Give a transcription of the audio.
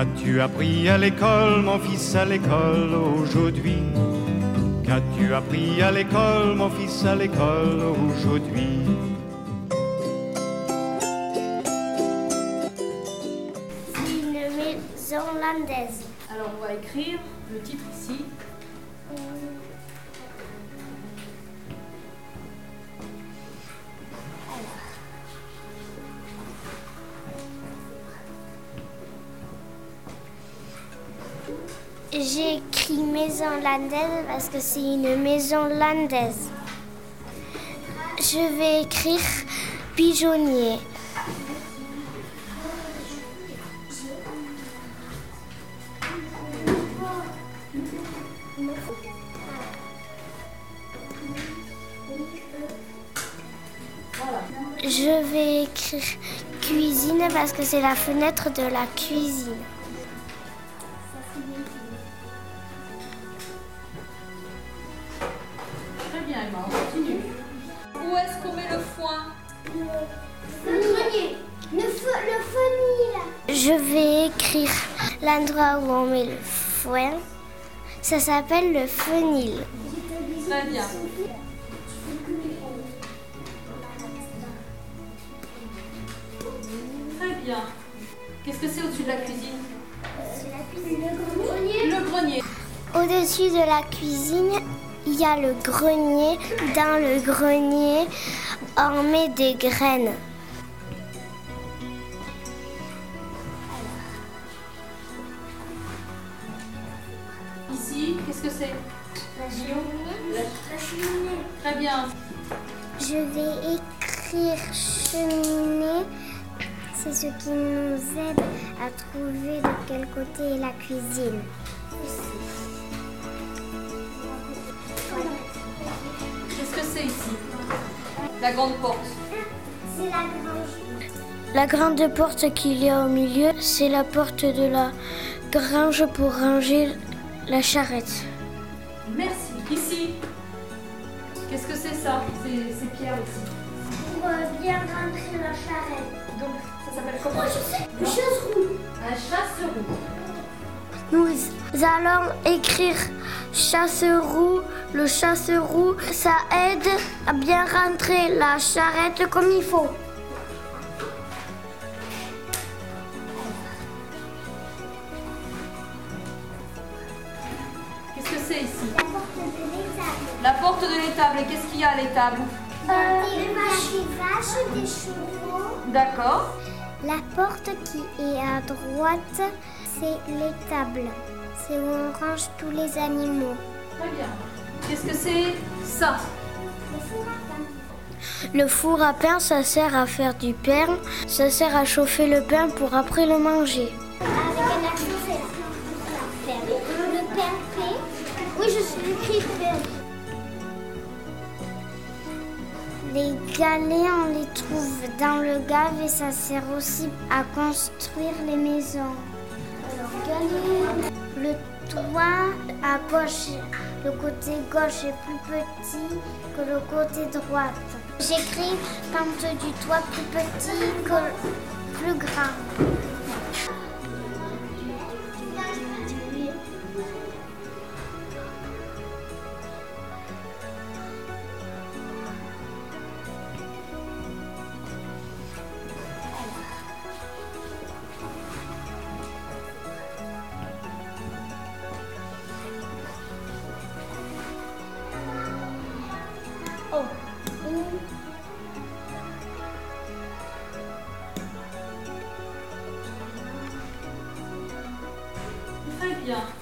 Qu'as-tu appris à l'école, mon fils, à l'école aujourd'hui? Qu'as-tu appris à l'école, mon fils, à l'école aujourd'hui? C'est une maison landaise. Alors on va écrire le titre ici. J'ai écrit maison landaise parce que c'est une maison landaise. Je vais écrire pigeonnier. Je vais écrire cuisine parce que c'est la fenêtre de la cuisine. On continue. Où est-ce qu'on met le foin? Le grenier. Le, fenil. Je vais écrire l'endroit où on met le foin. Ça s'appelle le fenil. Très bien. Très bien. Qu'est-ce que c'est au-dessus de la cuisine? Le grenier. Au-dessus de la cuisine, il y a le grenier. Dans le grenier, on met des graines. Ici, qu'est-ce que c'est? Très bien. Je vais écrire cheminée. C'est ce qui nous aide à trouver de quel côté est la cuisine. C'est ici La grande porte. C'est la grange. La grande porte qu'il y a au milieu, c'est la porte de la grange pour ranger la charrette. Merci. Ici. Qu'est-ce que c'est ça Ces, ces pierres ici? Pour euh, bien rentrer la charrette. Donc, ça s'appelle comment Le chasse-roue. Un chasse-roue. Nous allons écrire chasse-roue. Le chasse-roue, ça aide à bien rentrer la charrette comme il faut. Qu'est-ce que c'est ici? La porte de l'étable. La porte de l'étable. Et qu'est-ce qu'il y a à l'étable? Des vaches, des chevaux. D'accord. La porte qui est à droite, c'est l'étable. C'est où on range tous les animaux. Très bien. Qu'est-ce que c'est ça? Le four à pain. Le four à pain, ça sert à faire du pain. Ça sert à chauffer le pain pour après le manger. Avec un accent, c'est la ferme. Le pain fait. Oui, je suis écrit. Les galets, on les trouve dans le gave et ça sert aussi à construire les maisons. Le toit à gauche, le côté gauche est plus petit que le côté droite. J'écris pente du toit plus petit que plus grand. Très bien.